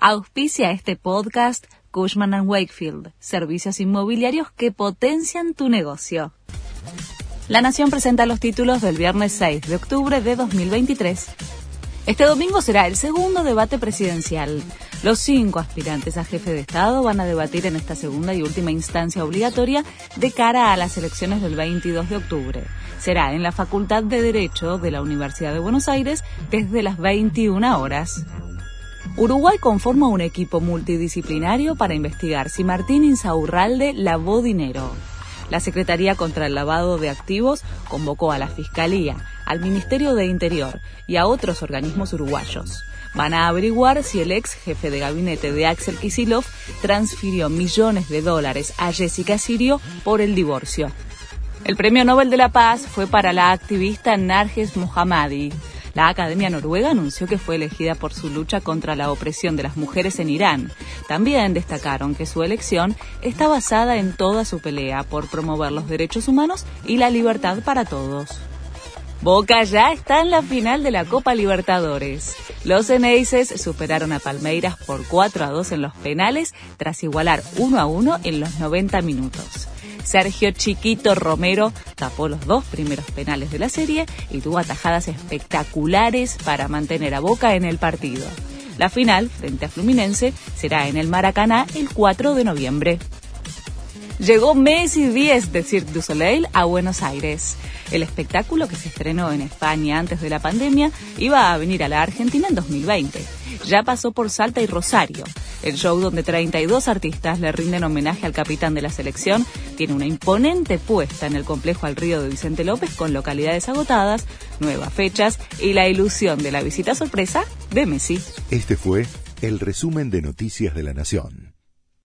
Auspicia este podcast Cushman ⁇ Wakefield, servicios inmobiliarios que potencian tu negocio. La Nación presenta los títulos del viernes 6 de octubre de 2023. Este domingo será el segundo debate presidencial. Los cinco aspirantes a jefe de Estado van a debatir en esta segunda y última instancia obligatoria de cara a las elecciones del 22 de octubre. Será en la Facultad de Derecho de la Universidad de Buenos Aires desde las 21 horas. Uruguay conforma un equipo multidisciplinario para investigar si Martín Insaurralde lavó dinero. La Secretaría contra el Lavado de Activos convocó a la Fiscalía, al Ministerio de Interior y a otros organismos uruguayos. Van a averiguar si el ex jefe de gabinete de Axel Kisilov transfirió millones de dólares a Jessica Sirio por el divorcio. El Premio Nobel de la Paz fue para la activista Narges Mohammadi. La Academia Noruega anunció que fue elegida por su lucha contra la opresión de las mujeres en Irán. También destacaron que su elección está basada en toda su pelea por promover los derechos humanos y la libertad para todos. Boca ya está en la final de la Copa Libertadores. Los Eneises superaron a Palmeiras por 4 a 2 en los penales tras igualar 1 a 1 en los 90 minutos. Sergio Chiquito Romero tapó los dos primeros penales de la serie y tuvo atajadas espectaculares para mantener a Boca en el partido. La final, frente a Fluminense, será en el Maracaná el 4 de noviembre. Llegó Messi 10 de Cirque du Soleil a Buenos Aires. El espectáculo que se estrenó en España antes de la pandemia iba a venir a la Argentina en 2020. Ya pasó por Salta y Rosario. El show donde 32 artistas le rinden homenaje al capitán de la selección tiene una imponente puesta en el complejo al río de Vicente López con localidades agotadas, nuevas fechas y la ilusión de la visita sorpresa de Messi. Este fue el resumen de Noticias de la Nación.